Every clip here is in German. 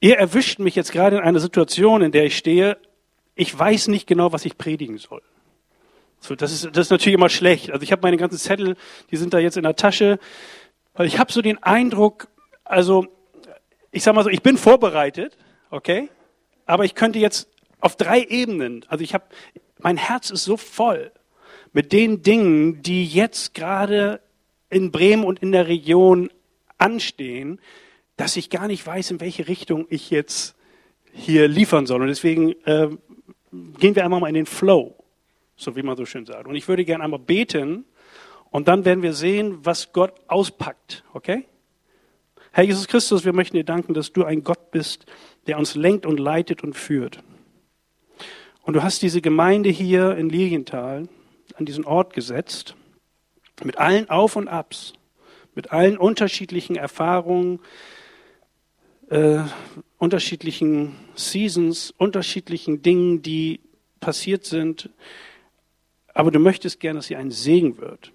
ihr erwischt mich jetzt gerade in einer Situation, in der ich stehe, ich weiß nicht genau, was ich predigen soll. So, das, ist, das ist natürlich immer schlecht. Also ich habe meine ganzen Zettel, die sind da jetzt in der Tasche, weil ich habe so den Eindruck, also ich sage mal so, ich bin vorbereitet, okay, aber ich könnte jetzt auf drei Ebenen, also ich habe, mein Herz ist so voll mit den Dingen, die jetzt gerade in Bremen und in der Region anstehen, dass ich gar nicht weiß, in welche Richtung ich jetzt hier liefern soll. Und deswegen äh, gehen wir einmal mal in den Flow, so wie man so schön sagt. Und ich würde gerne einmal beten und dann werden wir sehen, was Gott auspackt. Okay? Herr Jesus Christus, wir möchten dir danken, dass du ein Gott bist, der uns lenkt und leitet und führt. Und du hast diese Gemeinde hier in Lilienthal an diesen Ort gesetzt, mit allen Auf und Abs, mit allen unterschiedlichen Erfahrungen, äh, unterschiedlichen Seasons, unterschiedlichen Dingen, die passiert sind. Aber du möchtest gerne, dass sie ein Segen wird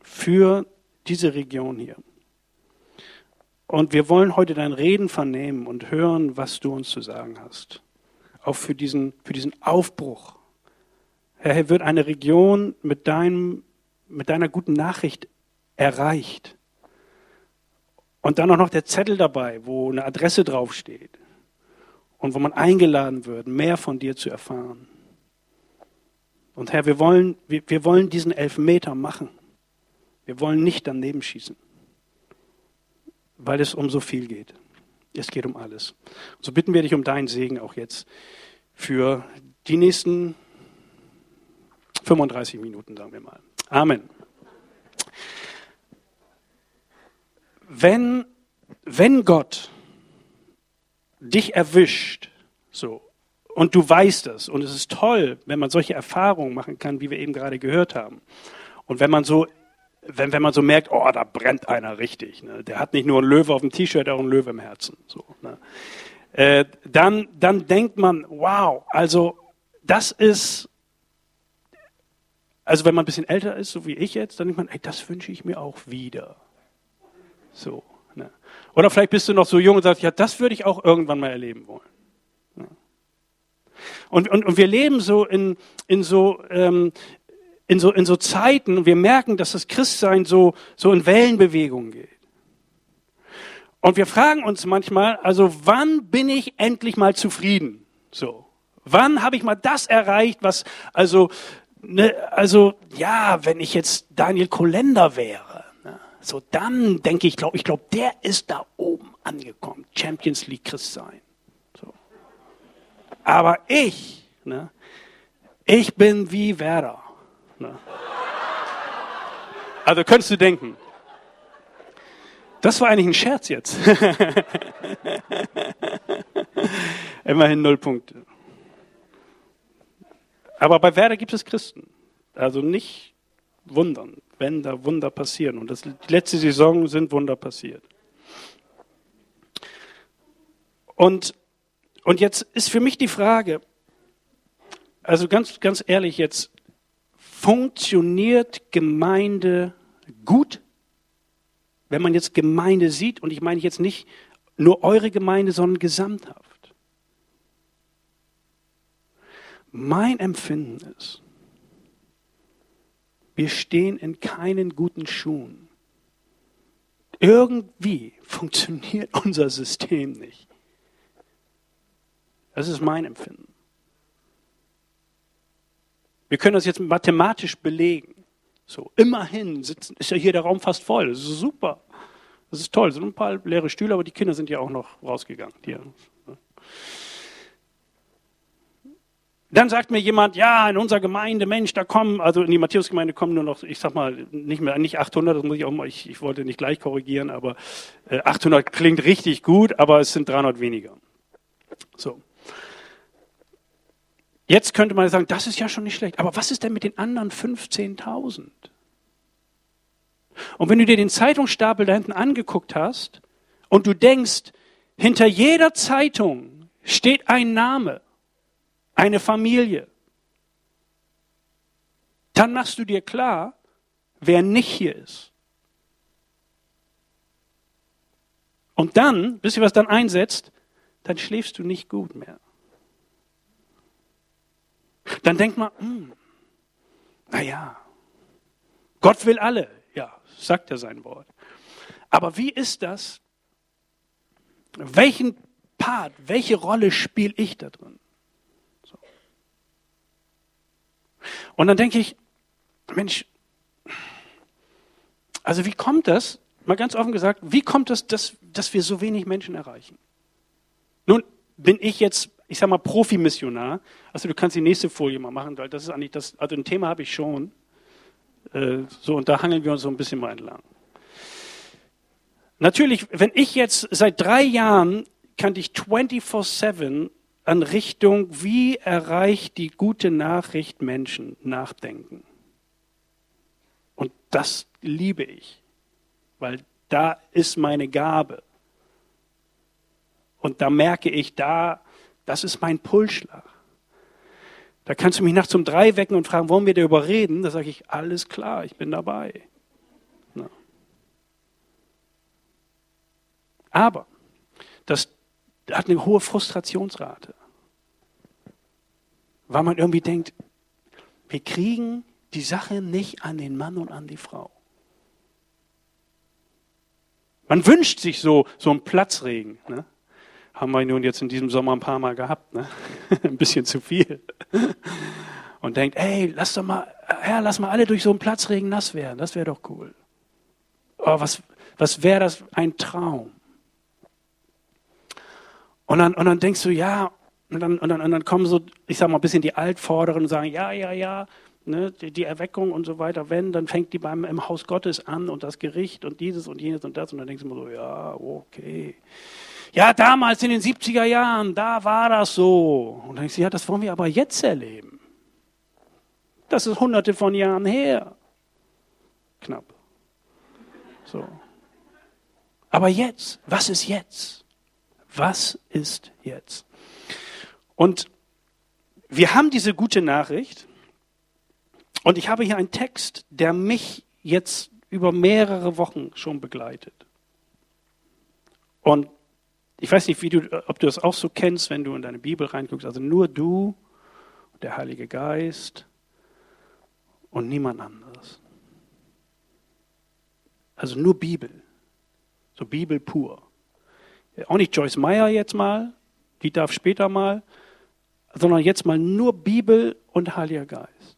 für diese Region hier. Und wir wollen heute dein Reden vernehmen und hören, was du uns zu sagen hast. Auch für diesen, für diesen Aufbruch. Herr, wird eine Region mit, deinem, mit deiner guten Nachricht erreicht. Und dann auch noch der Zettel dabei, wo eine Adresse draufsteht und wo man eingeladen wird, mehr von dir zu erfahren. Und Herr, wir wollen, wir, wir wollen diesen Elfmeter machen. Wir wollen nicht daneben schießen, weil es um so viel geht. Es geht um alles. Und so bitten wir dich um deinen Segen auch jetzt für die nächsten 35 Minuten, sagen wir mal. Amen. Wenn, wenn Gott dich erwischt, so, und du weißt es, und es ist toll, wenn man solche Erfahrungen machen kann, wie wir eben gerade gehört haben. Und wenn man so, wenn, wenn man so merkt, oh, da brennt einer richtig, ne? der hat nicht nur einen Löwe auf dem T-Shirt, auch einen Löwe im Herzen, so, ne? äh, dann, dann denkt man, wow, also, das ist, also wenn man ein bisschen älter ist, so wie ich jetzt, dann denkt man, ey, das wünsche ich mir auch wieder. So. Ne? Oder vielleicht bist du noch so jung und sagst, ja, das würde ich auch irgendwann mal erleben wollen. Ne? Und, und, und wir leben so in, in so, ähm, in so, in so Zeiten und wir merken, dass das Christsein so, so in Wellenbewegungen geht. Und wir fragen uns manchmal, also wann bin ich endlich mal zufrieden? So. Wann habe ich mal das erreicht, was, also, ne, also, ja, wenn ich jetzt Daniel Kolender wäre, so, dann denke ich, glaube ich, glaube, der ist da oben angekommen. Champions League Christ sein. So. Aber ich, ne, ich bin wie Werder. Ne. Also könntest du denken. Das war eigentlich ein Scherz jetzt. Immerhin null Punkte. Aber bei Werder gibt es Christen. Also nicht wundern wenn da Wunder passieren. Und das, die letzte Saison sind Wunder passiert. Und, und jetzt ist für mich die Frage, also ganz, ganz ehrlich jetzt, funktioniert Gemeinde gut? Wenn man jetzt Gemeinde sieht, und ich meine jetzt nicht nur eure Gemeinde, sondern gesamthaft. Mein Empfinden ist, wir stehen in keinen guten Schuhen. Irgendwie funktioniert unser System nicht. Das ist mein Empfinden. Wir können das jetzt mathematisch belegen. So, immerhin sitzen, ist ja hier der Raum fast voll. Das ist super. Das ist toll. Es sind ein paar leere Stühle, aber die Kinder sind ja auch noch rausgegangen. Die, Dann sagt mir jemand, ja, in unserer Gemeinde, Mensch, da kommen, also in die Matthäusgemeinde kommen nur noch, ich sag mal, nicht mehr, nicht 800, das muss ich auch mal, ich, ich wollte nicht gleich korrigieren, aber äh, 800 klingt richtig gut, aber es sind 300 weniger. So. Jetzt könnte man sagen, das ist ja schon nicht schlecht, aber was ist denn mit den anderen 15.000? Und wenn du dir den Zeitungsstapel da hinten angeguckt hast und du denkst, hinter jeder Zeitung steht ein Name, eine Familie, dann machst du dir klar, wer nicht hier ist. Und dann, wisst ihr, was dann einsetzt? dann schläfst du nicht gut mehr. Dann denkt man, hm, naja, Gott will alle. Ja, sagt er sein Wort. Aber wie ist das? Welchen Part, welche Rolle spiele ich da drin? So. Und dann denke ich, Mensch, also wie kommt das, mal ganz offen gesagt, wie kommt es, dass, dass wir so wenig Menschen erreichen? Nun bin ich jetzt, ich sag mal, Profimissionar. Also du kannst die nächste Folie mal machen, weil das ist eigentlich das, also ein Thema habe ich schon. Äh, so, und da hangeln wir uns so ein bisschen mal entlang. Natürlich, wenn ich jetzt seit drei Jahren kann ich 24-7 an Richtung, wie erreicht die gute Nachricht Menschen nachdenken. Und das liebe ich, weil da ist meine Gabe. Und da merke ich, da, das ist mein Pulsschlag. Da kannst du mich nachts um drei wecken und fragen, wollen wir darüber reden? Da sage ich, alles klar, ich bin dabei. Na. Aber das hat eine hohe Frustrationsrate. Weil man irgendwie denkt, wir kriegen die Sache nicht an den Mann und an die Frau. Man wünscht sich so, so einen Platzregen. Ne? Haben wir nun jetzt in diesem Sommer ein paar Mal gehabt. Ne? ein bisschen zu viel. Und denkt, ey, lass doch mal, Herr, lass mal alle durch so einen Platzregen nass werden. Das wäre doch cool. Oh, was, was wäre das ein Traum? Und dann, und dann denkst du, ja, und dann, und, dann, und dann kommen so, ich sag mal, ein bisschen die Altvorderen und sagen, ja, ja, ja, ne, die, die, Erweckung und so weiter, wenn, dann fängt die beim im Haus Gottes an und das Gericht und dieses und jenes und das. Und dann denkst du immer so, ja, okay. Ja, damals in den 70er Jahren, da war das so. Und dann denkst du, ja, das wollen wir aber jetzt erleben. Das ist hunderte von Jahren her. Knapp. So. Aber jetzt, was ist jetzt? Was ist jetzt? Und wir haben diese gute Nachricht. Und ich habe hier einen Text, der mich jetzt über mehrere Wochen schon begleitet. Und ich weiß nicht, du, ob du das auch so kennst, wenn du in deine Bibel reinguckst. Also nur du, der Heilige Geist und niemand anderes. Also nur Bibel. So Bibel pur. Auch nicht Joyce Meyer jetzt mal, die darf später mal, sondern jetzt mal nur Bibel und Heiliger Geist.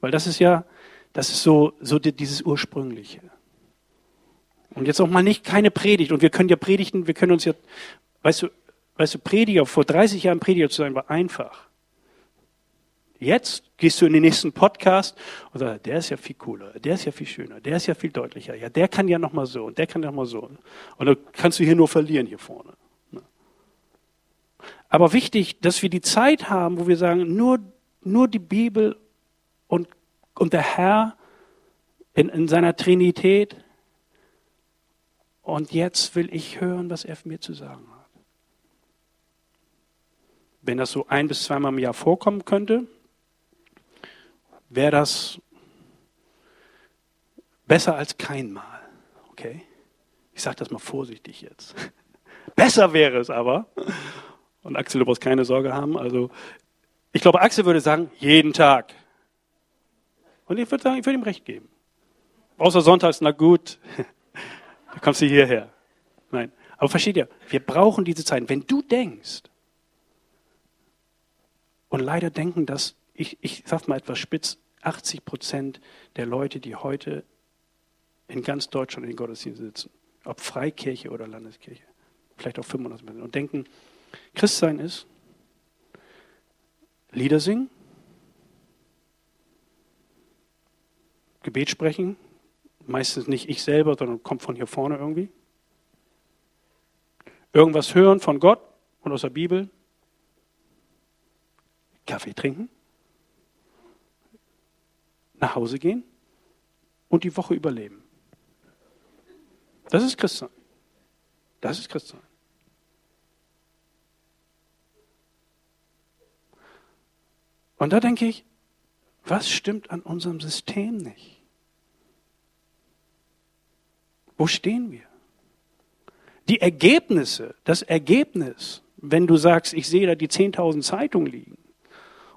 Weil das ist ja, das ist so, so dieses Ursprüngliche. Und jetzt auch mal nicht keine Predigt. Und wir können ja predigen, wir können uns ja, weißt du, weißt du, Prediger, vor 30 Jahren Prediger zu sein, war einfach. Jetzt gehst du in den nächsten Podcast und sagst, der ist ja viel cooler, der ist ja viel schöner, der ist ja viel deutlicher, ja, der kann ja nochmal so und der kann ja nochmal so. Und dann kannst du hier nur verlieren hier vorne. Aber wichtig, dass wir die Zeit haben, wo wir sagen, nur, nur die Bibel und, und der Herr in, in seiner Trinität und jetzt will ich hören, was er mir zu sagen hat. Wenn das so ein bis zweimal im Jahr vorkommen könnte, wäre das besser als kein Mal. Okay? Ich sage das mal vorsichtig jetzt. Besser wäre es aber. Und Axel, du brauchst keine Sorge haben. Also, ich glaube, Axel würde sagen, jeden Tag. Und ich würde sagen, ich würde ihm recht geben. Außer sonntags, na gut. Da kommst du hierher. Nein. Aber versteht ihr, wir brauchen diese Zeit. Wenn du denkst, und leider denken das, ich, ich sag mal etwas spitz, 80 Prozent der Leute, die heute in ganz Deutschland in den Gottesdiensten sitzen, ob Freikirche oder Landeskirche, vielleicht auch 95 Prozent, und denken, Christsein ist Lieder singen, Gebet sprechen, Meistens nicht ich selber, sondern kommt von hier vorne irgendwie. Irgendwas hören von Gott und aus der Bibel. Kaffee trinken. Nach Hause gehen und die Woche überleben. Das ist Christsein. Das ist Christsein. Und da denke ich, was stimmt an unserem System nicht? Wo stehen wir? Die Ergebnisse, das Ergebnis, wenn du sagst, ich sehe da die 10.000 Zeitungen liegen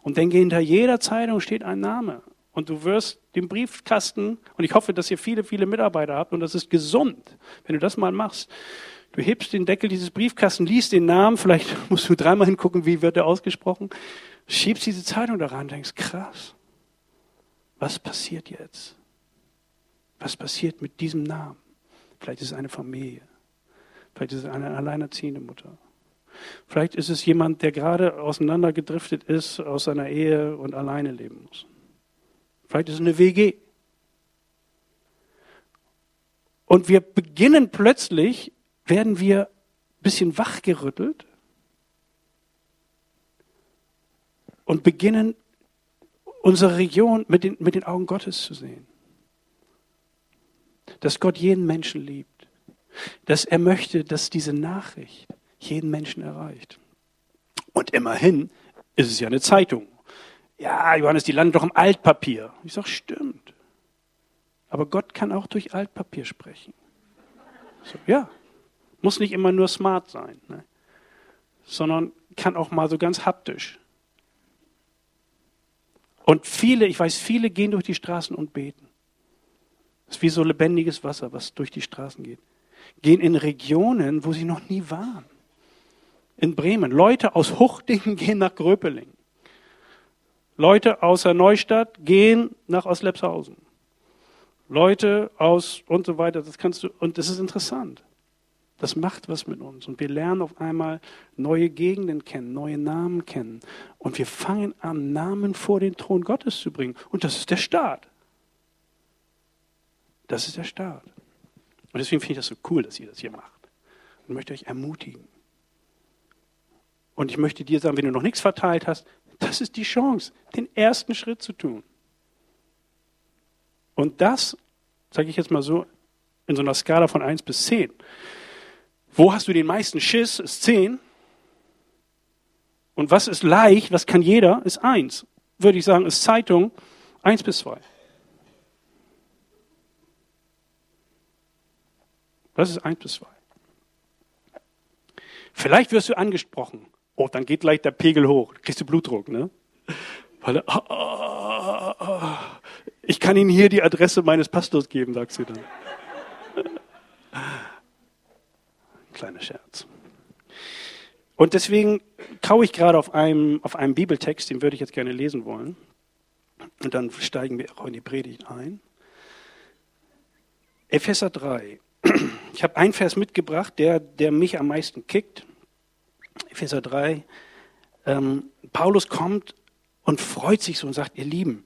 und denke, hinter jeder Zeitung steht ein Name und du wirst den Briefkasten, und ich hoffe, dass ihr viele, viele Mitarbeiter habt und das ist gesund, wenn du das mal machst. Du hebst den Deckel dieses Briefkasten, liest den Namen, vielleicht musst du dreimal hingucken, wie wird er ausgesprochen, schiebst diese Zeitung da rein und denkst, krass, was passiert jetzt? Was passiert mit diesem Namen? Vielleicht ist es eine Familie. Vielleicht ist es eine alleinerziehende Mutter. Vielleicht ist es jemand, der gerade auseinandergedriftet ist aus seiner Ehe und alleine leben muss. Vielleicht ist es eine WG. Und wir beginnen plötzlich, werden wir ein bisschen wachgerüttelt und beginnen unsere Region mit den, mit den Augen Gottes zu sehen. Dass Gott jeden Menschen liebt. Dass er möchte, dass diese Nachricht jeden Menschen erreicht. Und immerhin ist es ja eine Zeitung. Ja, Johannes, die landet doch im Altpapier. Ich sage, stimmt. Aber Gott kann auch durch Altpapier sprechen. So, ja, muss nicht immer nur smart sein, ne? sondern kann auch mal so ganz haptisch. Und viele, ich weiß, viele gehen durch die Straßen und beten. Das ist wie so lebendiges Wasser, was durch die Straßen geht. Gehen in Regionen, wo sie noch nie waren. In Bremen. Leute aus Huchtingen gehen nach Gröpeling. Leute aus der Neustadt gehen nach Oslepshausen. Leute aus und so weiter. Das kannst du, und das ist interessant. Das macht was mit uns. Und wir lernen auf einmal neue Gegenden kennen, neue Namen kennen. Und wir fangen an, Namen vor den Thron Gottes zu bringen. Und das ist der Start. Das ist der Start. Und deswegen finde ich das so cool, dass ihr das hier macht. Und möchte euch ermutigen. Und ich möchte dir sagen, wenn du noch nichts verteilt hast, das ist die Chance, den ersten Schritt zu tun. Und das, sage ich jetzt mal so, in so einer Skala von 1 bis 10. Wo hast du den meisten Schiss? Ist 10. Und was ist leicht, was kann jeder, ist 1. Würde ich sagen, ist Zeitung 1 bis 2. Das ist 1 bis 2. Vielleicht wirst du angesprochen. Oh, dann geht gleich der Pegel hoch. Kriegst du Blutdruck, ne? Weil, oh, oh, oh, ich kann Ihnen hier die Adresse meines Pastors geben, sagst du dann. Kleiner Scherz. Und deswegen kaue ich gerade auf einem, auf einem Bibeltext, den würde ich jetzt gerne lesen wollen. Und dann steigen wir auch in die Predigt ein. Epheser 3. Ich habe einen Vers mitgebracht, der, der mich am meisten kickt. Epheser 3. Ähm, Paulus kommt und freut sich so und sagt, ihr Lieben,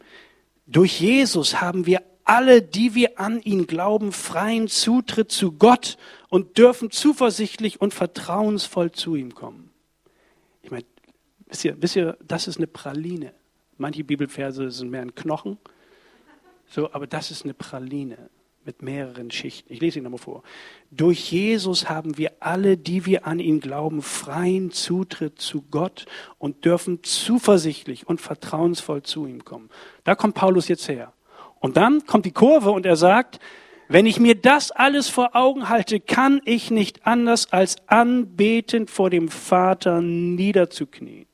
durch Jesus haben wir alle, die wir an ihn glauben, freien Zutritt zu Gott und dürfen zuversichtlich und vertrauensvoll zu ihm kommen. Ich meine, wisst ihr, wisst ihr, das ist eine Praline. Manche Bibelverse sind mehr ein Knochen, so, aber das ist eine Praline mit mehreren Schichten. Ich lese ihn nochmal vor. Durch Jesus haben wir alle, die wir an ihn glauben, freien Zutritt zu Gott und dürfen zuversichtlich und vertrauensvoll zu ihm kommen. Da kommt Paulus jetzt her. Und dann kommt die Kurve und er sagt, wenn ich mir das alles vor Augen halte, kann ich nicht anders als anbetend vor dem Vater niederzuknien.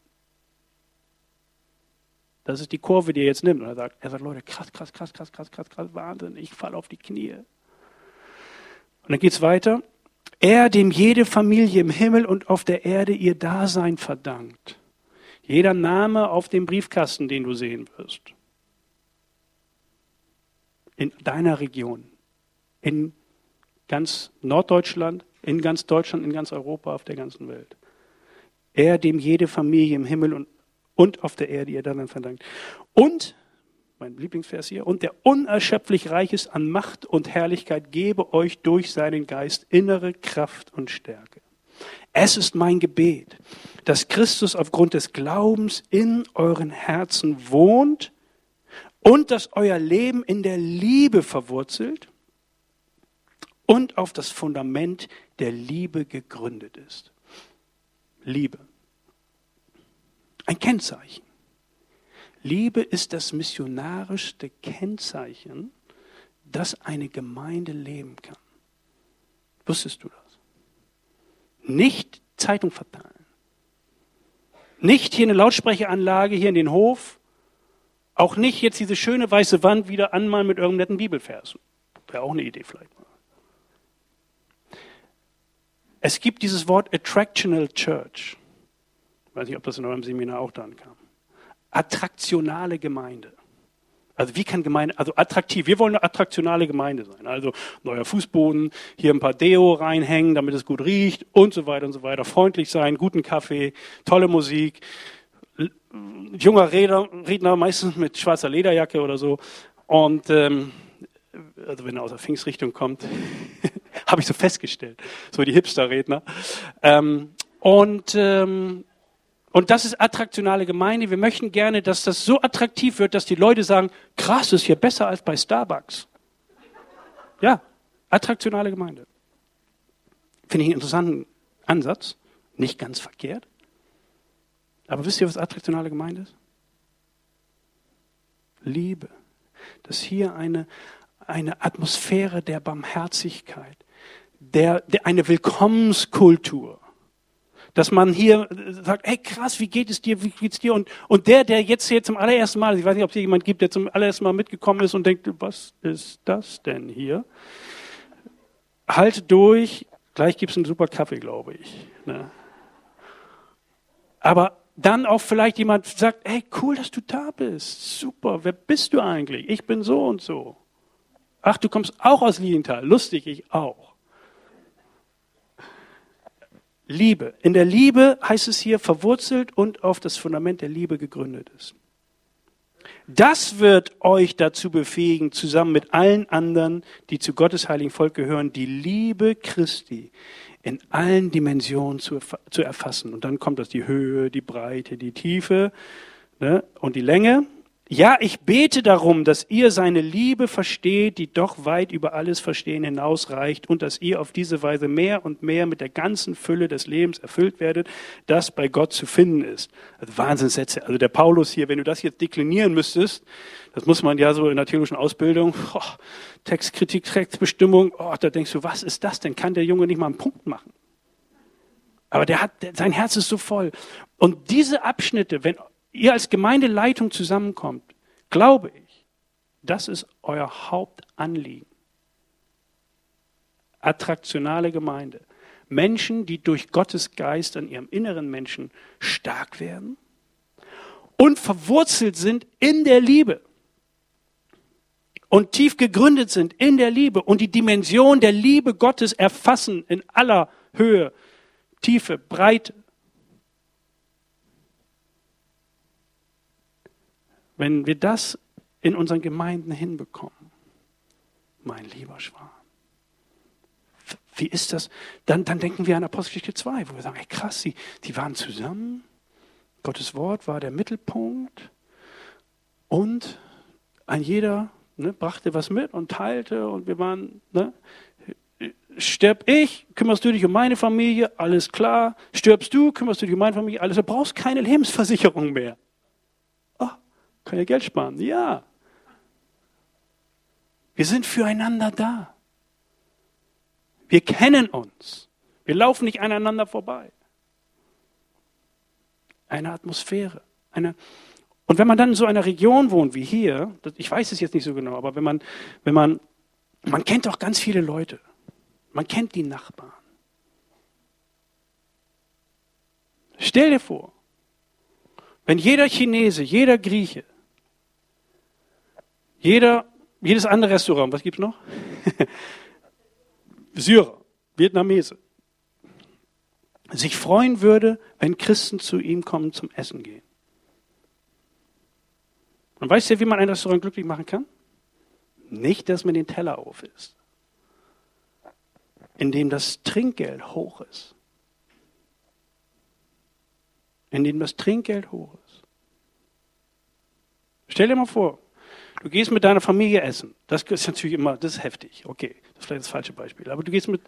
Das ist die Kurve, die er jetzt nimmt. Und er sagt, er sagt, Leute, krass, krass, krass, krass, krass, krass, krass, Wahnsinn, ich falle auf die Knie. Und dann geht's weiter. Er, dem jede Familie im Himmel und auf der Erde ihr Dasein verdankt. Jeder Name auf dem Briefkasten, den du sehen wirst in deiner Region, in ganz Norddeutschland, in ganz Deutschland, in ganz Europa, auf der ganzen Welt. Er, dem jede Familie im Himmel und, und auf der Erde ihr dann verdankt. Und, mein Lieblingsvers hier, und der unerschöpflich reich ist an Macht und Herrlichkeit, gebe euch durch seinen Geist innere Kraft und Stärke. Es ist mein Gebet, dass Christus aufgrund des Glaubens in euren Herzen wohnt und dass euer Leben in der Liebe verwurzelt und auf das Fundament der Liebe gegründet ist. Liebe. Ein Kennzeichen. Liebe ist das missionarischste Kennzeichen, das eine Gemeinde leben kann. Wusstest du das? Nicht Zeitung verteilen. Nicht hier eine Lautsprecheranlage hier in den Hof. Auch nicht jetzt diese schöne weiße Wand wieder anmalen mit irgendeinem netten Bibelvers. Wäre auch eine Idee vielleicht mal. Es gibt dieses Wort Attractional Church. Ich weiß nicht, ob das in eurem Seminar auch dran kam. Attraktionale Gemeinde. Also wie kann Gemeinde, also attraktiv, wir wollen eine attraktionale Gemeinde sein. Also neuer Fußboden, hier ein paar Deo reinhängen, damit es gut riecht und so weiter und so weiter. Freundlich sein, guten Kaffee, tolle Musik, junger Redner, Redner meistens mit schwarzer Lederjacke oder so. Und ähm, also wenn er aus der Pfingstrichtung kommt, habe ich so festgestellt, so die Hipster-Redner. Ähm, und ähm, und das ist attraktionale Gemeinde. Wir möchten gerne, dass das so attraktiv wird, dass die Leute sagen, krass, ist hier besser als bei Starbucks. Ja, attraktionale Gemeinde. Finde ich einen interessanten Ansatz. Nicht ganz verkehrt. Aber wisst ihr, was attraktionale Gemeinde ist? Liebe. Dass hier eine, eine Atmosphäre der Barmherzigkeit, der, der, eine Willkommenskultur dass man hier sagt, hey krass, wie geht es dir, wie geht's dir? Und, und der, der jetzt hier zum allerersten Mal, ich weiß nicht, ob es hier jemand gibt, der zum allerersten Mal mitgekommen ist und denkt, was ist das denn hier? Halt durch, gleich gibt's einen super Kaffee, glaube ich. Ne? Aber dann auch vielleicht jemand sagt, hey, cool, dass du da bist. Super, wer bist du eigentlich? Ich bin so und so. Ach, du kommst auch aus Lilienthal. Lustig, ich auch. Liebe. In der Liebe heißt es hier verwurzelt und auf das Fundament der Liebe gegründet ist. Das wird euch dazu befähigen, zusammen mit allen anderen, die zu Gottes heiligen Volk gehören, die Liebe Christi in allen Dimensionen zu, zu erfassen. Und dann kommt das die Höhe, die Breite, die Tiefe ne, und die Länge. Ja, ich bete darum, dass ihr seine Liebe versteht, die doch weit über alles Verstehen hinausreicht und dass ihr auf diese Weise mehr und mehr mit der ganzen Fülle des Lebens erfüllt werdet, das bei Gott zu finden ist. Also Wahnsinnssätze. Also der Paulus hier, wenn du das jetzt deklinieren müsstest, das muss man ja so in der theologischen Ausbildung, oh, Textkritik, Textbestimmung, oh, da denkst du, was ist das denn? Kann der Junge nicht mal einen Punkt machen? Aber der hat, sein Herz ist so voll. Und diese Abschnitte, wenn ihr als Gemeindeleitung zusammenkommt, glaube ich, das ist euer Hauptanliegen. Attraktionale Gemeinde. Menschen, die durch Gottes Geist an ihrem inneren Menschen stark werden und verwurzelt sind in der Liebe und tief gegründet sind in der Liebe und die Dimension der Liebe Gottes erfassen in aller Höhe, Tiefe, Breite Wenn wir das in unseren Gemeinden hinbekommen, mein lieber Schwan, wie ist das? Dann, dann denken wir an Apostelgeschichte 2, wo wir sagen, ey krass, die, die waren zusammen, Gottes Wort war der Mittelpunkt und ein jeder ne, brachte was mit und teilte und wir waren, ne, sterb ich, kümmerst du dich um meine Familie, alles klar, stirbst du, kümmerst du dich um meine Familie, alles, du brauchst keine Lebensversicherung mehr. Kann ja Geld sparen. Ja. Wir sind füreinander da. Wir kennen uns. Wir laufen nicht aneinander vorbei. Eine Atmosphäre. Eine und wenn man dann in so einer Region wohnt wie hier, ich weiß es jetzt nicht so genau, aber wenn man, wenn man, man kennt doch ganz viele Leute. Man kennt die Nachbarn. Stell dir vor, wenn jeder Chinese, jeder Grieche, jeder, jedes andere Restaurant, was gibt's noch? Syrer, Vietnamese, sich freuen würde, wenn Christen zu ihm kommen zum Essen gehen. Und weißt du, wie man ein Restaurant glücklich machen kann? Nicht, dass man den Teller auf isst, indem das Trinkgeld hoch ist. Indem das Trinkgeld hoch ist. Stell dir mal vor, Du gehst mit deiner Familie essen. Das ist natürlich immer, das ist heftig. Okay, das ist vielleicht das falsche Beispiel. Aber du gehst mit,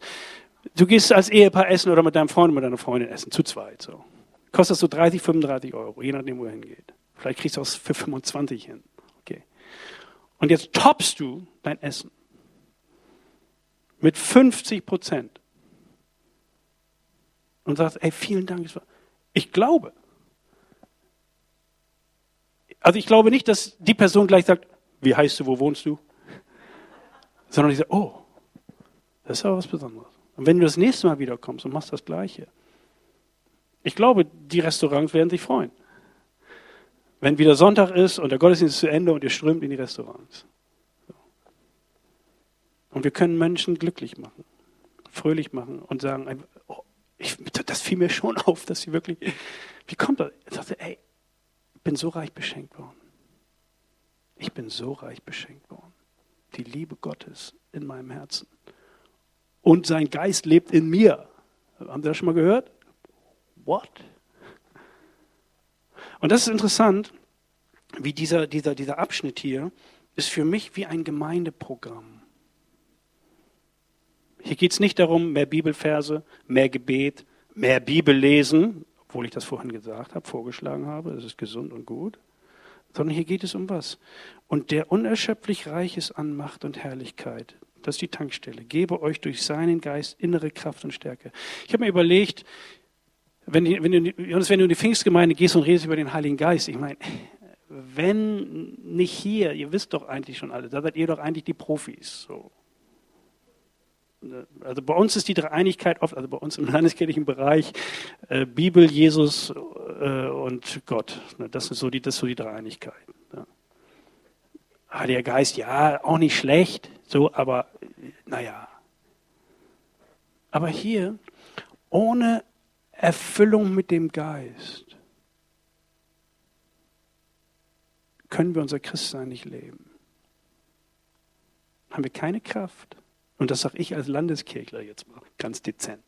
du gehst als Ehepaar essen oder mit deinem Freund oder deiner Freundin essen, zu zweit, so. Kostet so 30, 35 Euro, je nachdem, wo er hingeht. Vielleicht kriegst du es für 25 hin. Okay. Und jetzt toppst du dein Essen. Mit 50 Prozent. und sagst, ey, vielen Dank. Ich glaube. Also ich glaube nicht, dass die Person gleich sagt, wie heißt du, wo wohnst du? Sondern ich sage, oh, das ist aber was Besonderes. Und wenn du das nächste Mal wiederkommst und machst das Gleiche, ich glaube, die Restaurants werden sich freuen. Wenn wieder Sonntag ist und der Gottesdienst ist zu Ende und ihr strömt in die Restaurants. Und wir können Menschen glücklich machen, fröhlich machen und sagen, oh, ich, das fiel mir schon auf, dass sie wirklich, wie kommt das? Ich dachte, ey, ich bin so reich beschenkt worden. Ich bin so reich beschenkt worden. Die Liebe Gottes in meinem Herzen. Und sein Geist lebt in mir. Haben Sie das schon mal gehört? What? Und das ist interessant, wie dieser, dieser, dieser Abschnitt hier ist für mich wie ein Gemeindeprogramm. Hier geht es nicht darum, mehr Bibelverse, mehr Gebet, mehr Bibel lesen, obwohl ich das vorhin gesagt habe, vorgeschlagen habe, das ist gesund und gut, sondern hier geht es um was. Und der unerschöpflich reich ist an Macht und Herrlichkeit, das ist die Tankstelle, gebe euch durch seinen Geist innere Kraft und Stärke. Ich habe mir überlegt, wenn, wenn, du, wenn du in die Pfingstgemeinde gehst und redest über den Heiligen Geist, ich meine, wenn nicht hier, ihr wisst doch eigentlich schon alle, da seid ihr doch eigentlich die Profis. So. Also bei uns ist die Dreieinigkeit oft, also bei uns im landeskirchlichen Bereich, äh, Bibel, Jesus äh, und Gott. Ne, das ist so die, das ist so die Dreieinigkeit. Ja. Heiliger Geist, ja, auch nicht schlecht, so, aber naja. Aber hier, ohne Erfüllung mit dem Geist, können wir unser Christsein nicht leben. Haben wir keine Kraft. Und das sage ich als Landeskirchler jetzt mal ganz dezent.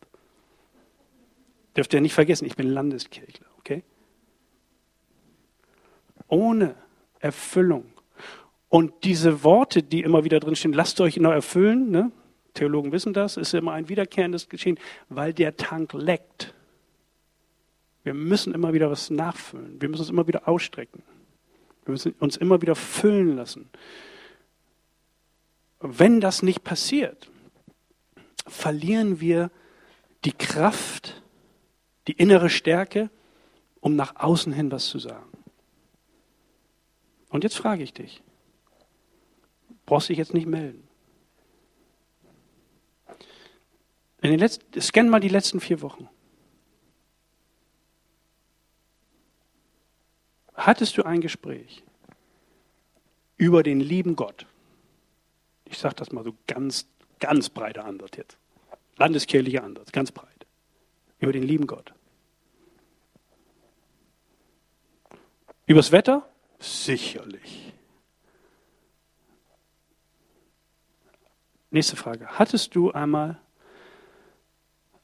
Dürft ihr nicht vergessen, ich bin Landeskirchler, okay? Ohne Erfüllung. Und diese Worte, die immer wieder drinstehen, lasst euch noch erfüllen, ne? Theologen wissen das, ist immer ein wiederkehrendes Geschehen, weil der Tank leckt. Wir müssen immer wieder was nachfüllen. Wir müssen uns immer wieder ausstrecken. Wir müssen uns immer wieder füllen lassen. Wenn das nicht passiert, verlieren wir die Kraft, die innere Stärke, um nach außen hin was zu sagen. Und jetzt frage ich dich, brauchst dich jetzt nicht melden. In den letzten, scan mal die letzten vier Wochen. Hattest du ein Gespräch über den lieben Gott? Ich sage das mal so ganz, ganz breiter Ansatz jetzt. Landeskirchlicher Ansatz, ganz breit. Über den lieben Gott. Übers Wetter? Sicherlich. Nächste Frage. Hattest du einmal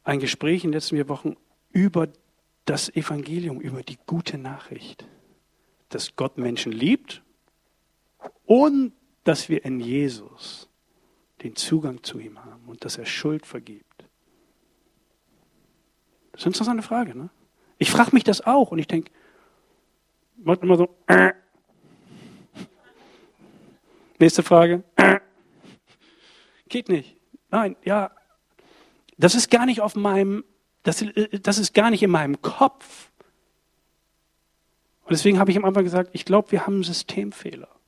ein Gespräch in den letzten vier Wochen über das Evangelium, über die gute Nachricht, dass Gott Menschen liebt und dass wir in Jesus den Zugang zu ihm haben und dass er Schuld vergibt? Das ist eine interessante Frage. Ne? Ich frage mich das auch und ich denke, macht immer so. Äh. Nächste Frage. Äh. Geht nicht. Nein, ja. Das ist gar nicht auf meinem, das, das ist gar nicht in meinem Kopf. Und deswegen habe ich am Anfang gesagt, ich glaube, wir haben einen Systemfehler.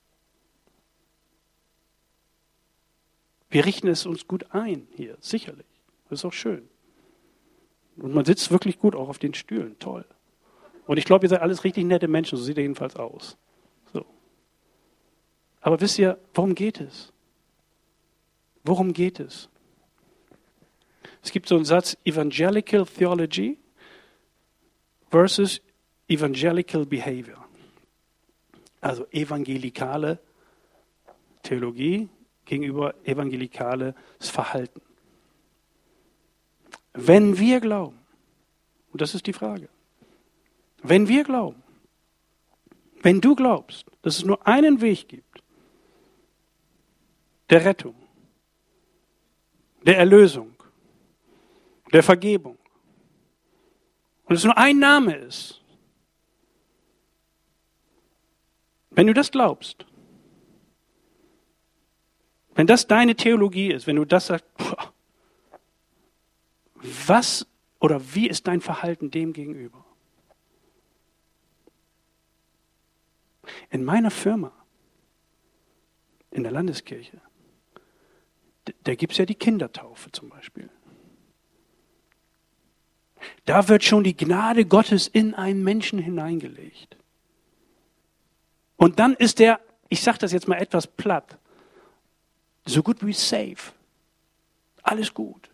Wir richten es uns gut ein hier, sicherlich. Das ist auch schön. Und man sitzt wirklich gut auch auf den Stühlen, toll. Und ich glaube, ihr seid alles richtig nette Menschen, so sieht er jedenfalls aus. So. Aber wisst ihr, worum geht es? Worum geht es? Es gibt so einen Satz, Evangelical Theology versus Evangelical Behavior. Also evangelikale Theologie gegenüber evangelikales Verhalten. Wenn wir glauben, und das ist die Frage, wenn wir glauben, wenn du glaubst, dass es nur einen Weg gibt, der Rettung, der Erlösung, der Vergebung, und es nur ein Name ist, wenn du das glaubst, wenn das deine Theologie ist, wenn du das sagst, was Oder wie ist dein Verhalten dem gegenüber? In meiner Firma, in der Landeskirche, da gibt es ja die Kindertaufe zum Beispiel. Da wird schon die Gnade Gottes in einen Menschen hineingelegt. Und dann ist der, ich sage das jetzt mal etwas platt, so gut wie safe. Alles gut.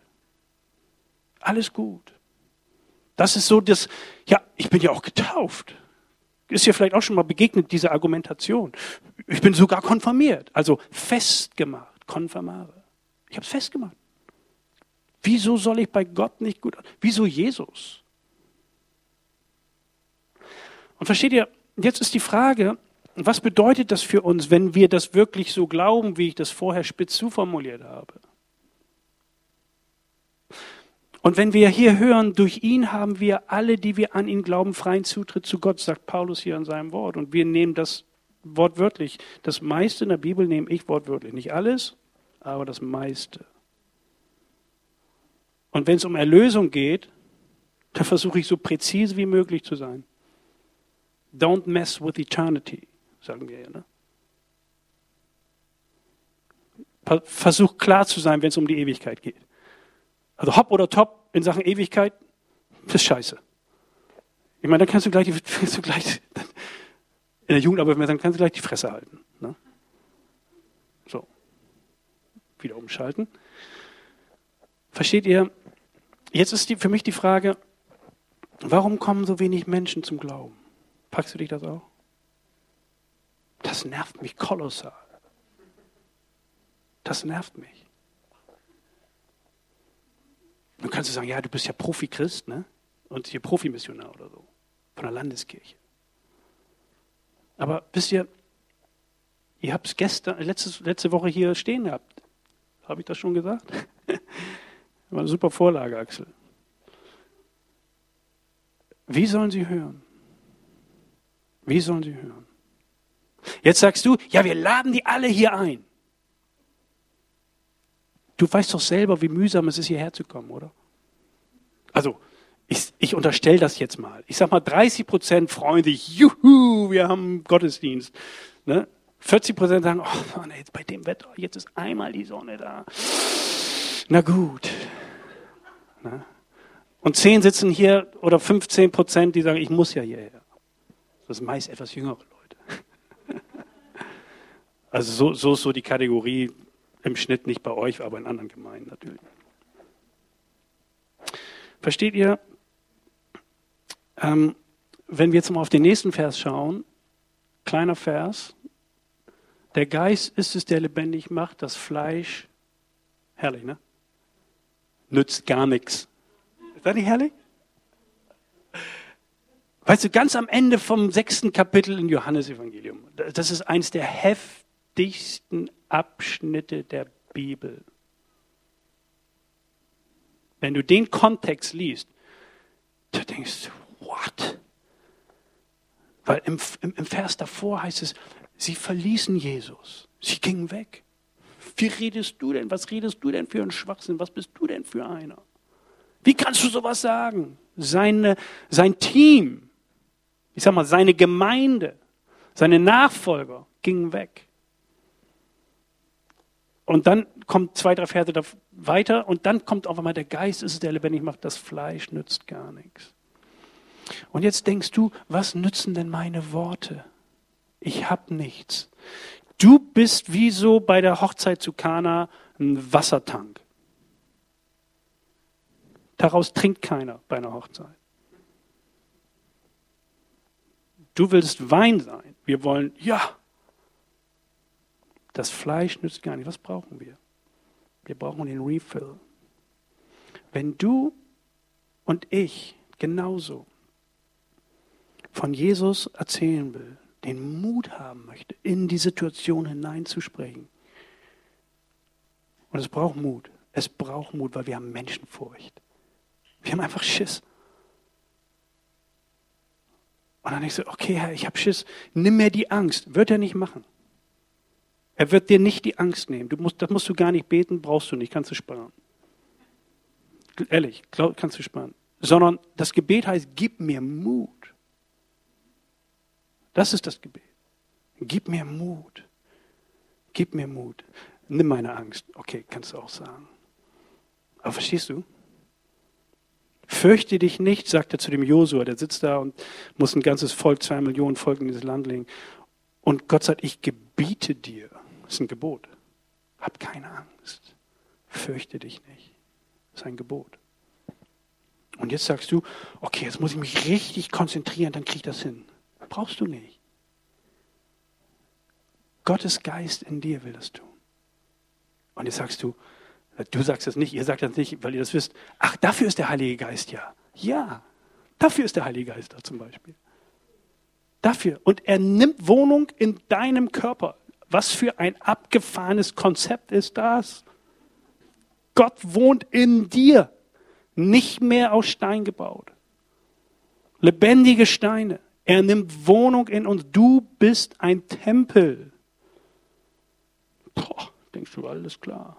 Alles gut. Das ist so das, ja, ich bin ja auch getauft. Ist ja vielleicht auch schon mal begegnet, diese Argumentation. Ich bin sogar konfirmiert, also festgemacht, konfirmare. Ich habe es festgemacht. Wieso soll ich bei Gott nicht gut? Wieso Jesus? Und versteht ihr, jetzt ist die Frage, was bedeutet das für uns, wenn wir das wirklich so glauben, wie ich das vorher spitz zuformuliert habe? Und wenn wir hier hören, durch ihn haben wir alle, die wir an ihn glauben, freien Zutritt zu Gott, sagt Paulus hier in seinem Wort. Und wir nehmen das wortwörtlich. Das meiste in der Bibel nehme ich wortwörtlich. Nicht alles, aber das meiste. Und wenn es um Erlösung geht, da versuche ich so präzise wie möglich zu sein. Don't mess with eternity, sagen wir ja. Ne? Versuch klar zu sein, wenn es um die Ewigkeit geht. Also hopp oder top in Sachen Ewigkeit, das ist scheiße. Ich meine, dann kannst du gleich, kannst du gleich in der Jugendarbeit, dann kannst du gleich die Fresse halten. Ne? So. Wieder umschalten. Versteht ihr? Jetzt ist die, für mich die Frage, warum kommen so wenig Menschen zum Glauben? Packst du dich das auch? Das nervt mich kolossal. Das nervt mich. Du kannst sagen, ja, du bist ja Profi-Christ, ne? Und hier Profimissionar oder so. Von der Landeskirche. Aber wisst ihr, ihr habt es gestern, letzte, letzte Woche hier stehen gehabt. Habe ich das schon gesagt? War eine super Vorlage, Axel. Wie sollen sie hören? Wie sollen sie hören? Jetzt sagst du, ja, wir laden die alle hier ein. Du weißt doch selber, wie mühsam es ist, hierher zu kommen, oder? Also, ich, ich unterstelle das jetzt mal. Ich sag mal, 30 Prozent freuen sich, juhu, wir haben Gottesdienst. Ne? 40 Prozent sagen, oh Mann, jetzt bei dem Wetter, jetzt ist einmal die Sonne da. Na gut. Ne? Und 10 sitzen hier oder 15 Prozent, die sagen, ich muss ja hierher. Das sind meist etwas jüngere. Also so, so ist so die Kategorie im Schnitt nicht bei euch, aber in anderen Gemeinden natürlich. Versteht ihr? Ähm, wenn wir jetzt mal auf den nächsten Vers schauen, kleiner Vers, der Geist ist es, der lebendig macht, das Fleisch, herrlich, ne? Nützt gar nichts. Ist das nicht herrlich? Weißt du, ganz am Ende vom sechsten Kapitel im Johannesevangelium, das ist eines der heftigsten Abschnitte der Bibel. Wenn du den Kontext liest, da denkst du, what? Weil im, im, im Vers davor heißt es, sie verließen Jesus. Sie gingen weg. Wie redest du denn? Was redest du denn für einen Schwachsinn? Was bist du denn für einer? Wie kannst du sowas sagen? Seine, sein Team, ich sag mal, seine Gemeinde, seine Nachfolger gingen weg. Und dann kommt zwei, drei Verse weiter und dann kommt auf einmal der Geist, ist es, der lebendig macht, das Fleisch nützt gar nichts. Und jetzt denkst du, was nützen denn meine Worte? Ich hab nichts. Du bist wie so bei der Hochzeit zu Kana ein Wassertank. Daraus trinkt keiner bei einer Hochzeit. Du willst Wein sein. Wir wollen, ja, das Fleisch nützt gar nicht. Was brauchen wir? Wir brauchen den Refill. Wenn du und ich genauso von Jesus erzählen will, den Mut haben möchte, in die Situation hineinzusprechen. Und es braucht Mut. Es braucht Mut, weil wir haben Menschenfurcht. Wir haben einfach Schiss. Und dann denkst du, okay, Herr, ich habe Schiss. Nimm mir die Angst. Wird er nicht machen. Er wird dir nicht die Angst nehmen. Du musst, das musst du gar nicht beten, brauchst du nicht, kannst du sparen. Ehrlich, glaub, kannst du sparen. sondern das Gebet heißt, gib mir Mut. Das ist das Gebet. Gib mir Mut. Gib mir Mut. Nimm meine Angst. Okay, kannst du auch sagen. Aber verstehst du? Fürchte dich nicht, sagt er zu dem Josua, der sitzt da und muss ein ganzes Volk, zwei Millionen Volk in dieses Land legen. Und Gott sagt, ich gebiete dir. Das ist ein Gebot. Hab keine Angst. Fürchte dich nicht. Das ist ein Gebot. Und jetzt sagst du, okay, jetzt muss ich mich richtig konzentrieren, dann kriege ich das hin. Brauchst du nicht. Gottes Geist in dir will das tun. Und jetzt sagst du, Du sagst das nicht, ihr sagt das nicht, weil ihr das wisst. Ach, dafür ist der Heilige Geist ja. Ja, dafür ist der Heilige Geist da zum Beispiel. Dafür. Und er nimmt Wohnung in deinem Körper. Was für ein abgefahrenes Konzept ist das? Gott wohnt in dir, nicht mehr aus Stein gebaut. Lebendige Steine. Er nimmt Wohnung in uns. Du bist ein Tempel. Boah, denkst du, alles klar.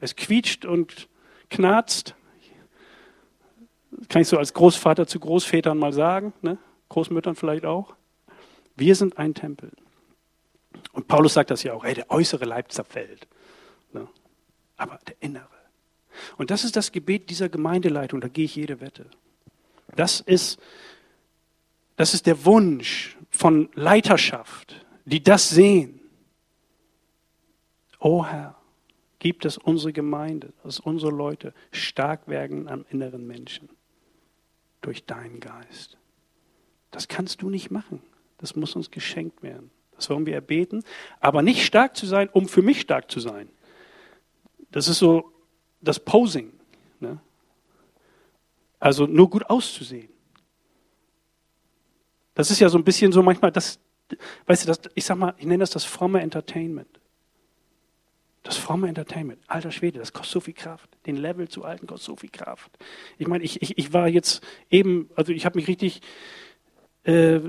Es quietscht und knarzt. Das kann ich so als Großvater zu Großvätern mal sagen, ne? Großmüttern vielleicht auch. Wir sind ein Tempel. Und Paulus sagt das ja auch, ey, der äußere Leib zerfällt. Ne? Aber der innere. Und das ist das Gebet dieser Gemeindeleitung, da gehe ich jede Wette. Das ist, das ist der Wunsch von Leiterschaft, die das sehen. O Herr, gibt es unsere Gemeinde, dass unsere Leute stark werden am inneren Menschen durch deinen Geist. Das kannst du nicht machen. Das muss uns geschenkt werden. Das wollen wir erbeten. Aber nicht stark zu sein, um für mich stark zu sein. Das ist so das Posing. Ne? Also nur gut auszusehen. Das ist ja so ein bisschen so manchmal das, weißt du, das, ich sag mal, ich nenne das das fromme Entertainment. Das fromme Entertainment, alter Schwede, das kostet so viel Kraft. Den Level zu halten kostet so viel Kraft. Ich meine, ich, ich, ich war jetzt eben, also ich habe mich richtig äh,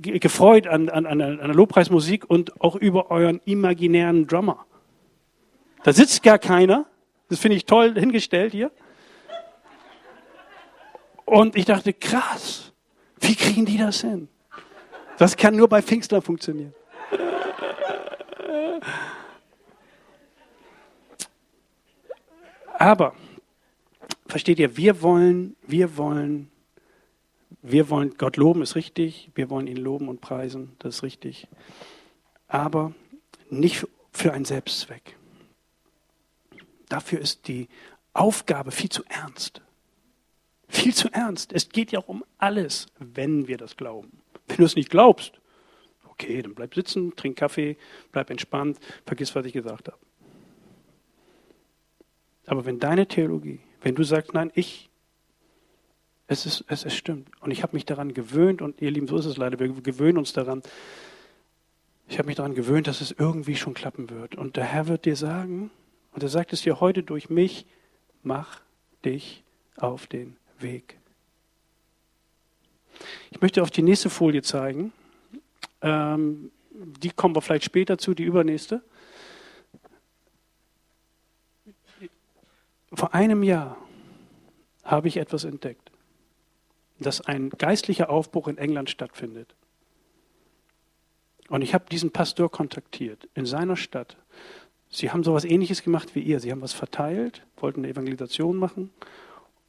gefreut an, an, an, der Lobpreismusik und auch über euren imaginären Drummer. Da sitzt gar keiner. Das finde ich toll hingestellt hier. Und ich dachte, krass, wie kriegen die das hin? Das kann nur bei Pfingstler funktionieren. Aber, versteht ihr, wir wollen, wir wollen, wir wollen Gott loben, ist richtig. Wir wollen ihn loben und preisen, das ist richtig. Aber nicht für einen Selbstzweck. Dafür ist die Aufgabe viel zu ernst. Viel zu ernst. Es geht ja auch um alles, wenn wir das glauben. Wenn du es nicht glaubst, okay, dann bleib sitzen, trink Kaffee, bleib entspannt, vergiss, was ich gesagt habe. Aber wenn deine Theologie, wenn du sagst, nein, ich, es, ist, es, es stimmt. Und ich habe mich daran gewöhnt, und ihr Lieben, so ist es leider, wir gewöhnen uns daran. Ich habe mich daran gewöhnt, dass es irgendwie schon klappen wird. Und der Herr wird dir sagen, und er sagt es dir heute durch mich, mach dich auf den Weg. Ich möchte auf die nächste Folie zeigen. Ähm, die kommen wir vielleicht später zu, die übernächste. Vor einem Jahr habe ich etwas entdeckt, dass ein geistlicher Aufbruch in England stattfindet. Und ich habe diesen Pastor kontaktiert in seiner Stadt. Sie haben sowas ähnliches gemacht wie ihr. Sie haben was verteilt, wollten eine Evangelisation machen.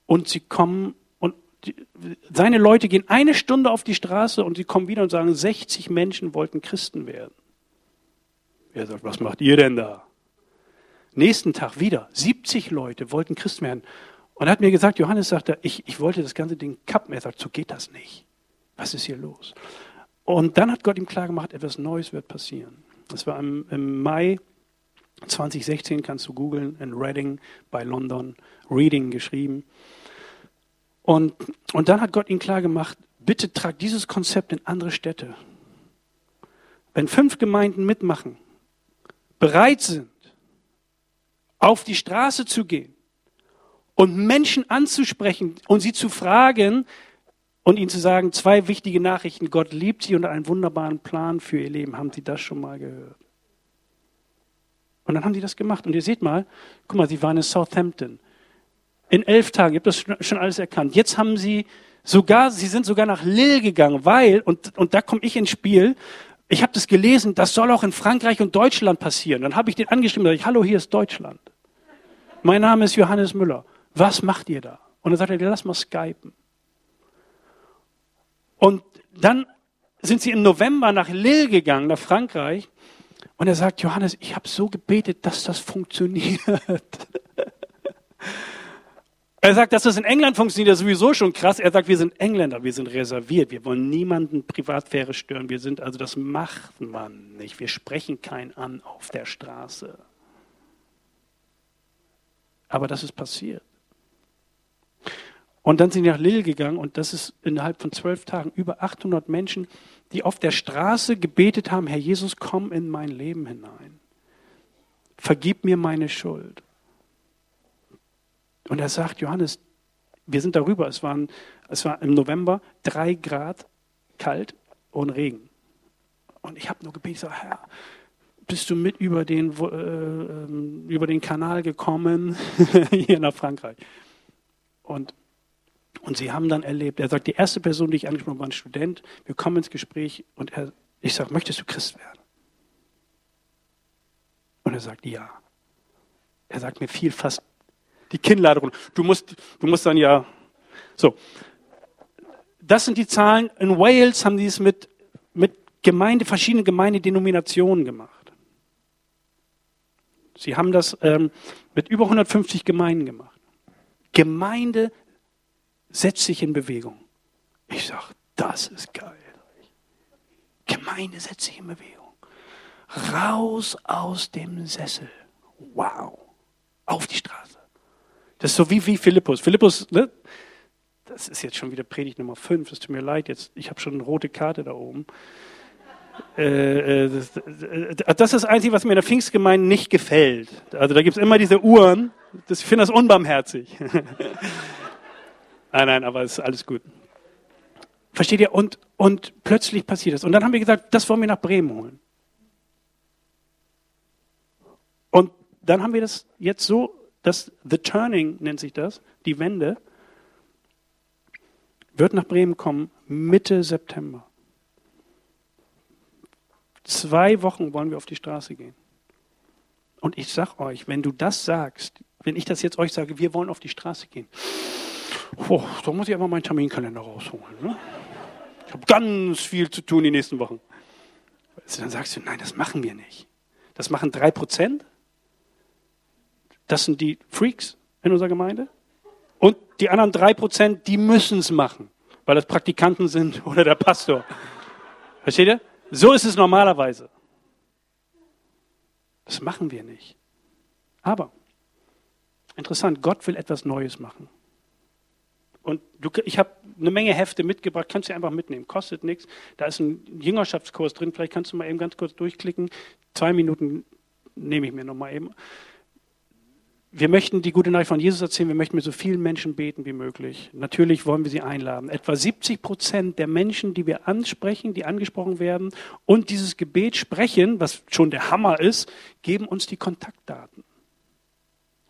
Und sie kommen und die, seine Leute gehen eine Stunde auf die Straße und sie kommen wieder und sagen, 60 Menschen wollten Christen werden. Er sagt, was macht ihr denn da? Nächsten Tag wieder, 70 Leute wollten Christ werden. Und er hat mir gesagt, Johannes sagte, ich, ich wollte das ganze Ding kappen. Er sagt, so geht das nicht. Was ist hier los? Und dann hat Gott ihm klar gemacht, etwas Neues wird passieren. Das war im, im Mai 2016, kannst du googeln, in Reading bei London, Reading geschrieben. Und, und dann hat Gott ihm klar gemacht, bitte trag dieses Konzept in andere Städte. Wenn fünf Gemeinden mitmachen, bereit sind, auf die Straße zu gehen und Menschen anzusprechen und sie zu fragen und ihnen zu sagen, zwei wichtige Nachrichten, Gott liebt sie und einen wunderbaren Plan für ihr Leben. Haben Sie das schon mal gehört? Und dann haben die das gemacht. Und ihr seht mal, guck mal, sie waren in Southampton. In elf Tagen, ihr habt das schon alles erkannt. Jetzt haben sie sogar, sie sind sogar nach Lille gegangen, weil, und, und da komme ich ins Spiel, ich habe das gelesen, das soll auch in Frankreich und Deutschland passieren. Dann habe ich den angeschrieben, sage ich, hallo, hier ist Deutschland. Mein Name ist Johannes Müller. Was macht ihr da? Und dann sagt er, lass mal skypen. Und dann sind sie im November nach Lille gegangen, nach Frankreich. Und er sagt, Johannes, ich habe so gebetet, dass das funktioniert. Er sagt, dass das in England funktioniert, das ist sowieso schon krass. Er sagt, wir sind Engländer, wir sind reserviert, wir wollen niemanden Privatsphäre stören. Wir sind, also das macht man nicht. Wir sprechen keinen an auf der Straße. Aber das ist passiert. Und dann sind sie nach Lille gegangen und das ist innerhalb von zwölf Tagen über 800 Menschen, die auf der Straße gebetet haben, Herr Jesus, komm in mein Leben hinein. Vergib mir meine Schuld. Und er sagt, Johannes, wir sind darüber, es, waren, es war im November drei Grad kalt und Regen. Und ich habe nur gebetet, so, Herr, bist du mit über den, äh, ähm, über den Kanal gekommen, hier nach Frankreich. Und, und sie haben dann erlebt, er sagt, die erste Person, die ich angesprochen habe, war ein Student, wir kommen ins Gespräch und er, ich sage, möchtest du Christ werden? Und er sagt, ja. Er sagt, mir fiel fast die Kinnlade runter. Du musst, du musst dann ja, so. Das sind die Zahlen. In Wales haben die es mit, mit Gemeinde, verschiedenen Gemeindedenominationen gemacht. Sie haben das ähm, mit über 150 Gemeinden gemacht. Gemeinde setzt sich in Bewegung. Ich sage, das ist geil. Gemeinde setzt sich in Bewegung. Raus aus dem Sessel. Wow. Auf die Straße. Das ist so wie, wie Philippus. Philippus, ne? das ist jetzt schon wieder Predigt Nummer 5, es tut mir leid, jetzt, ich habe schon eine rote Karte da oben. Äh, äh, das, äh, das, ist das Einzige, was mir in der Pfingstgemeinde nicht gefällt. Also da gibt es immer diese Uhren, das, ich finde das unbarmherzig. nein, nein, aber es ist alles gut. Versteht ihr? Und, und plötzlich passiert das. Und dann haben wir gesagt, das wollen wir nach Bremen holen. Und dann haben wir das jetzt so das The Turning nennt sich das, die Wende, wird nach Bremen kommen Mitte September. Zwei Wochen wollen wir auf die Straße gehen. Und ich sag euch, wenn du das sagst, wenn ich das jetzt euch sage, wir wollen auf die Straße gehen, oh, da muss ich aber meinen Terminkalender rausholen. Ne? Ich habe ganz viel zu tun die nächsten Wochen. Also dann sagst du, nein, das machen wir nicht. Das machen drei Prozent. Das sind die Freaks in unserer Gemeinde. Und die anderen drei Prozent, die müssen es machen, weil das Praktikanten sind oder der Pastor. Versteht ihr? So ist es normalerweise. Das machen wir nicht. Aber, interessant, Gott will etwas Neues machen. Und du, ich habe eine Menge Hefte mitgebracht, kannst du einfach mitnehmen, kostet nichts. Da ist ein Jüngerschaftskurs drin, vielleicht kannst du mal eben ganz kurz durchklicken. Zwei Minuten nehme ich mir noch mal eben wir möchten die gute Nachricht von Jesus erzählen, wir möchten mit so vielen Menschen beten wie möglich. Natürlich wollen wir sie einladen. Etwa 70 Prozent der Menschen, die wir ansprechen, die angesprochen werden und dieses Gebet sprechen, was schon der Hammer ist, geben uns die Kontaktdaten.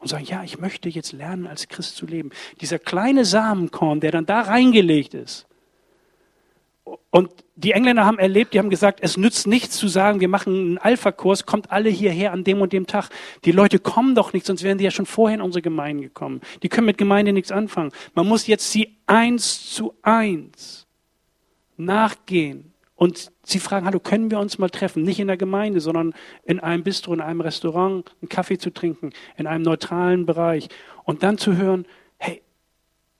Und sagen, ja, ich möchte jetzt lernen, als Christ zu leben. Dieser kleine Samenkorn, der dann da reingelegt ist, und die Engländer haben erlebt, die haben gesagt, es nützt nichts zu sagen, wir machen einen Alpha-Kurs, kommt alle hierher an dem und dem Tag. Die Leute kommen doch nicht, sonst wären die ja schon vorher in unsere Gemeinde gekommen. Die können mit Gemeinde nichts anfangen. Man muss jetzt sie eins zu eins nachgehen und sie fragen, hallo, können wir uns mal treffen? Nicht in der Gemeinde, sondern in einem Bistro, in einem Restaurant, einen Kaffee zu trinken, in einem neutralen Bereich. Und dann zu hören, hey,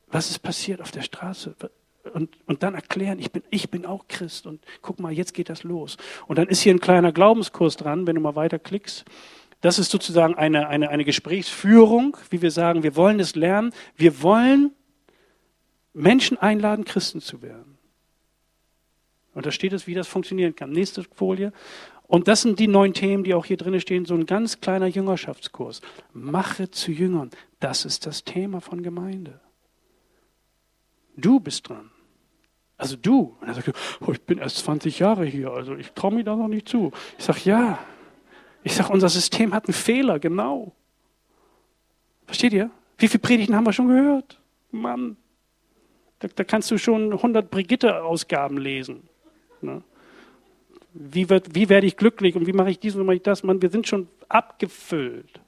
was ist passiert auf der Straße? und, und dann erklären, ich bin, ich bin auch Christ und guck mal, jetzt geht das los. Und dann ist hier ein kleiner Glaubenskurs dran, wenn du mal weiterklickst. Das ist sozusagen eine, eine, eine Gesprächsführung, wie wir sagen, wir wollen es lernen. Wir wollen Menschen einladen, Christen zu werden. Und da steht es, wie das funktionieren kann. Nächste Folie. Und das sind die neun Themen, die auch hier drin stehen, so ein ganz kleiner Jüngerschaftskurs. Mache zu Jüngern. Das ist das Thema von Gemeinde. Du bist dran. Also du. Und er sagt, oh, ich bin erst 20 Jahre hier, also ich traue mir da noch nicht zu. Ich sage, ja. Ich sage, unser System hat einen Fehler, genau. Versteht ihr? Wie viele Predigten haben wir schon gehört? Mann, da, da kannst du schon 100 Brigitte-Ausgaben lesen. Ne? Wie, wird, wie werde ich glücklich und wie mache ich dies und wie mache ich das? Mann, wir sind schon abgefüllt.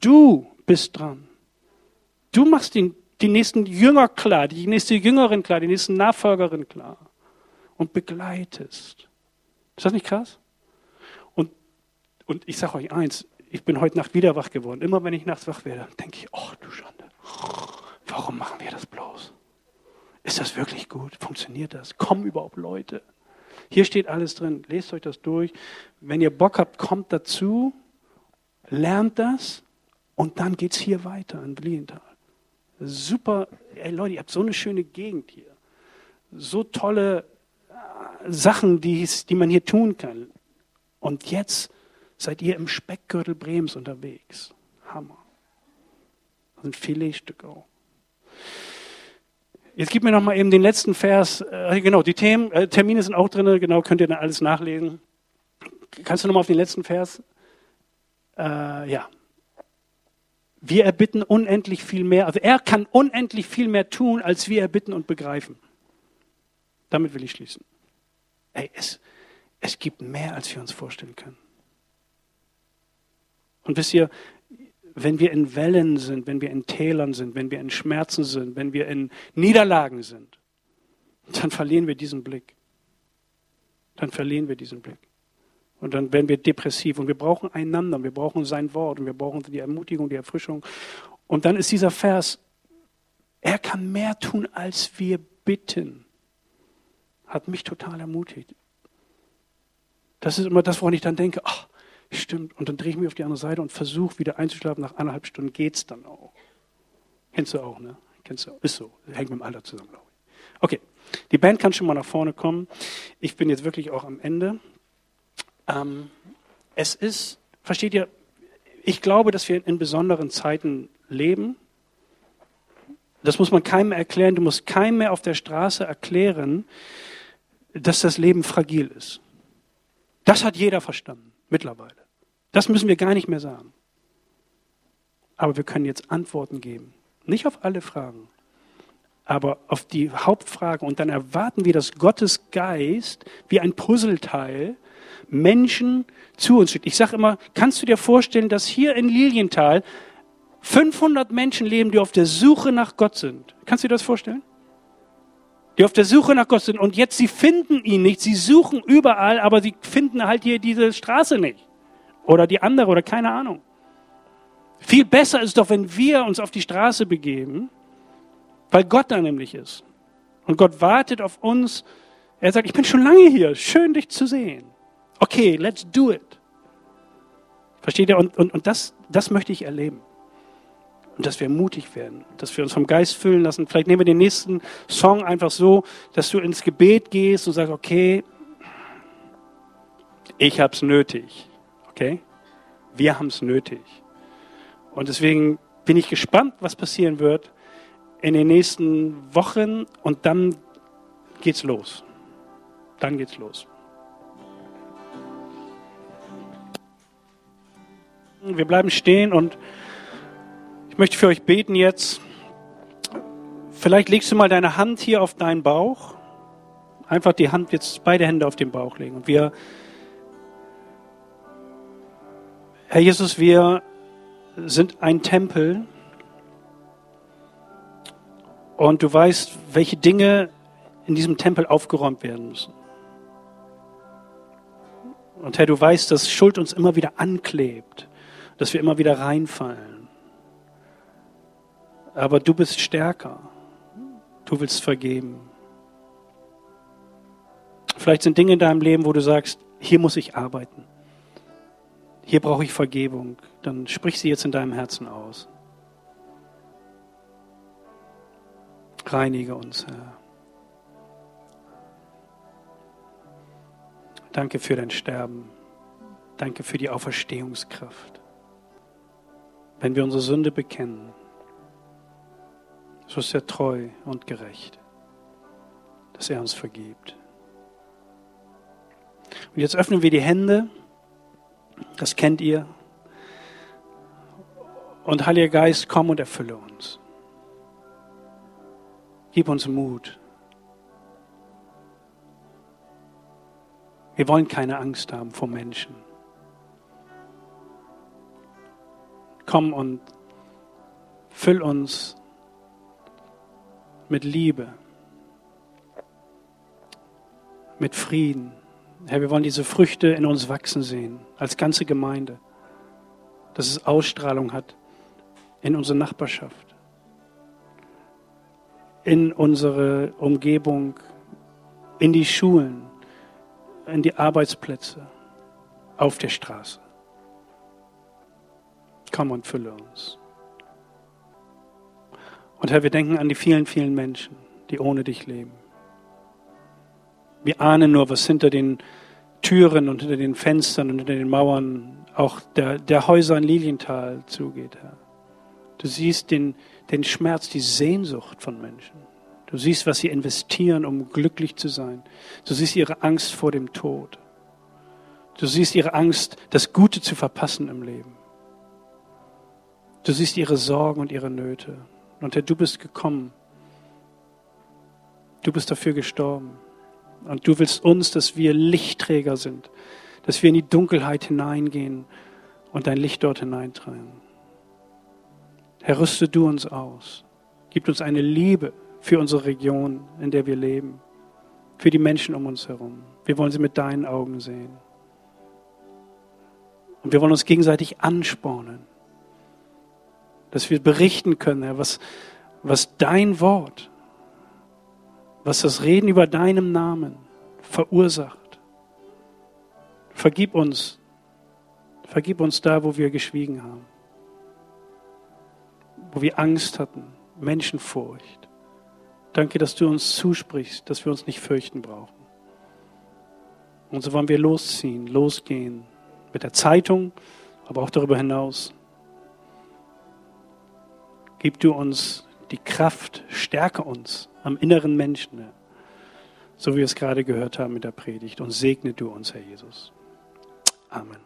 Du bist dran. Du machst den, die nächsten Jünger klar, die nächste Jüngerin klar, die nächsten Nachfolgerin klar und begleitest. Ist das nicht krass? Und, und ich sage euch eins, ich bin heute Nacht wieder wach geworden. Immer wenn ich nachts wach werde, denke ich, oh du Schande, warum machen wir das bloß? Ist das wirklich gut? Funktioniert das? Kommen überhaupt Leute? Hier steht alles drin. Lest euch das durch. Wenn ihr Bock habt, kommt dazu, lernt das und dann geht es hier weiter in Blienthal. Super, ey Leute, ihr habt so eine schöne Gegend hier. So tolle äh, Sachen, die, man hier tun kann. Und jetzt seid ihr im Speckgürtel Brems unterwegs. Hammer. Das sind Filetstücke auch. Jetzt gib mir noch mal eben den letzten Vers. Äh, genau, die Themen, äh, Termine sind auch drin, genau, könnt ihr dann alles nachlesen. Kannst du noch mal auf den letzten Vers? Äh, ja. Wir erbitten unendlich viel mehr. Also er kann unendlich viel mehr tun, als wir erbitten und begreifen. Damit will ich schließen. Ey, es, es gibt mehr, als wir uns vorstellen können. Und wisst ihr, wenn wir in Wellen sind, wenn wir in Tälern sind, wenn wir in Schmerzen sind, wenn wir in Niederlagen sind, dann verlieren wir diesen Blick. Dann verlieren wir diesen Blick. Und dann werden wir depressiv. Und wir brauchen einander, wir brauchen sein Wort und wir brauchen die Ermutigung, die Erfrischung. Und dann ist dieser Vers, er kann mehr tun, als wir bitten. Hat mich total ermutigt. Das ist immer das, woran ich dann denke, ach, stimmt. Und dann drehe ich mich auf die andere Seite und versuche wieder einzuschlafen. Nach eineinhalb Stunden geht es dann auch. Kennst du auch, ne? Kennst du auch. Ist so. Hängt mit dem Alter zusammen, glaube ich. Okay. Die Band kann schon mal nach vorne kommen. Ich bin jetzt wirklich auch am Ende. Ähm, es ist, versteht ihr, ich glaube, dass wir in besonderen Zeiten leben. Das muss man keinem erklären. Du musst keinem mehr auf der Straße erklären, dass das Leben fragil ist. Das hat jeder verstanden, mittlerweile. Das müssen wir gar nicht mehr sagen. Aber wir können jetzt Antworten geben. Nicht auf alle Fragen, aber auf die Hauptfragen. Und dann erwarten wir, dass Gottes Geist wie ein Puzzleteil Menschen zu uns schickt. Ich sage immer, kannst du dir vorstellen, dass hier in Lilienthal 500 Menschen leben, die auf der Suche nach Gott sind? Kannst du dir das vorstellen? Die auf der Suche nach Gott sind und jetzt sie finden ihn nicht. Sie suchen überall, aber sie finden halt hier diese Straße nicht. Oder die andere oder keine Ahnung. Viel besser ist doch, wenn wir uns auf die Straße begeben, weil Gott da nämlich ist. Und Gott wartet auf uns. Er sagt, ich bin schon lange hier, schön dich zu sehen. Okay, let's do it. Versteht ihr? Und, und, und das, das möchte ich erleben. Und dass wir mutig werden, dass wir uns vom Geist füllen lassen. Vielleicht nehmen wir den nächsten Song einfach so, dass du ins Gebet gehst und sagst, okay, ich hab's nötig. Okay? Wir haben's nötig. Und deswegen bin ich gespannt, was passieren wird in den nächsten Wochen und dann geht's los. Dann geht's los. Wir bleiben stehen und ich möchte für euch beten jetzt. Vielleicht legst du mal deine Hand hier auf deinen Bauch. Einfach die Hand, jetzt beide Hände auf den Bauch legen. Und wir, Herr Jesus, wir sind ein Tempel. Und du weißt, welche Dinge in diesem Tempel aufgeräumt werden müssen. Und Herr, du weißt, dass Schuld uns immer wieder anklebt dass wir immer wieder reinfallen. Aber du bist stärker. Du willst vergeben. Vielleicht sind Dinge in deinem Leben, wo du sagst, hier muss ich arbeiten. Hier brauche ich Vergebung. Dann sprich sie jetzt in deinem Herzen aus. Reinige uns, Herr. Danke für dein Sterben. Danke für die Auferstehungskraft. Wenn wir unsere Sünde bekennen, so ist er treu und gerecht, dass er uns vergibt. Und jetzt öffnen wir die Hände, das kennt ihr. Und Heiliger Geist, komm und erfülle uns. Gib uns Mut. Wir wollen keine Angst haben vor Menschen. Komm und füll uns mit Liebe, mit Frieden. Herr, wir wollen diese Früchte in uns wachsen sehen, als ganze Gemeinde, dass es Ausstrahlung hat in unsere Nachbarschaft, in unsere Umgebung, in die Schulen, in die Arbeitsplätze, auf der Straße. Komm und fülle uns. Und Herr, wir denken an die vielen, vielen Menschen, die ohne dich leben. Wir ahnen nur, was hinter den Türen und hinter den Fenstern und hinter den Mauern auch der, der Häuser in Lilienthal zugeht, Herr. Du siehst den, den Schmerz, die Sehnsucht von Menschen. Du siehst, was sie investieren, um glücklich zu sein. Du siehst ihre Angst vor dem Tod. Du siehst ihre Angst, das Gute zu verpassen im Leben. Du siehst ihre Sorgen und ihre Nöte. Und Herr, du bist gekommen. Du bist dafür gestorben. Und du willst uns, dass wir Lichtträger sind, dass wir in die Dunkelheit hineingehen und dein Licht dort hineintragen. Herr, rüste du uns aus. Gib uns eine Liebe für unsere Region, in der wir leben, für die Menschen um uns herum. Wir wollen sie mit deinen Augen sehen. Und wir wollen uns gegenseitig anspornen, dass wir berichten können, Herr, was, was dein Wort, was das Reden über deinem Namen verursacht. Vergib uns, vergib uns da, wo wir geschwiegen haben, wo wir Angst hatten, Menschenfurcht. Danke, dass du uns zusprichst, dass wir uns nicht fürchten brauchen. Und so wollen wir losziehen, losgehen mit der Zeitung, aber auch darüber hinaus. Gib du uns die Kraft, stärke uns am inneren Menschen, so wie wir es gerade gehört haben mit der Predigt. Und segne du uns, Herr Jesus. Amen.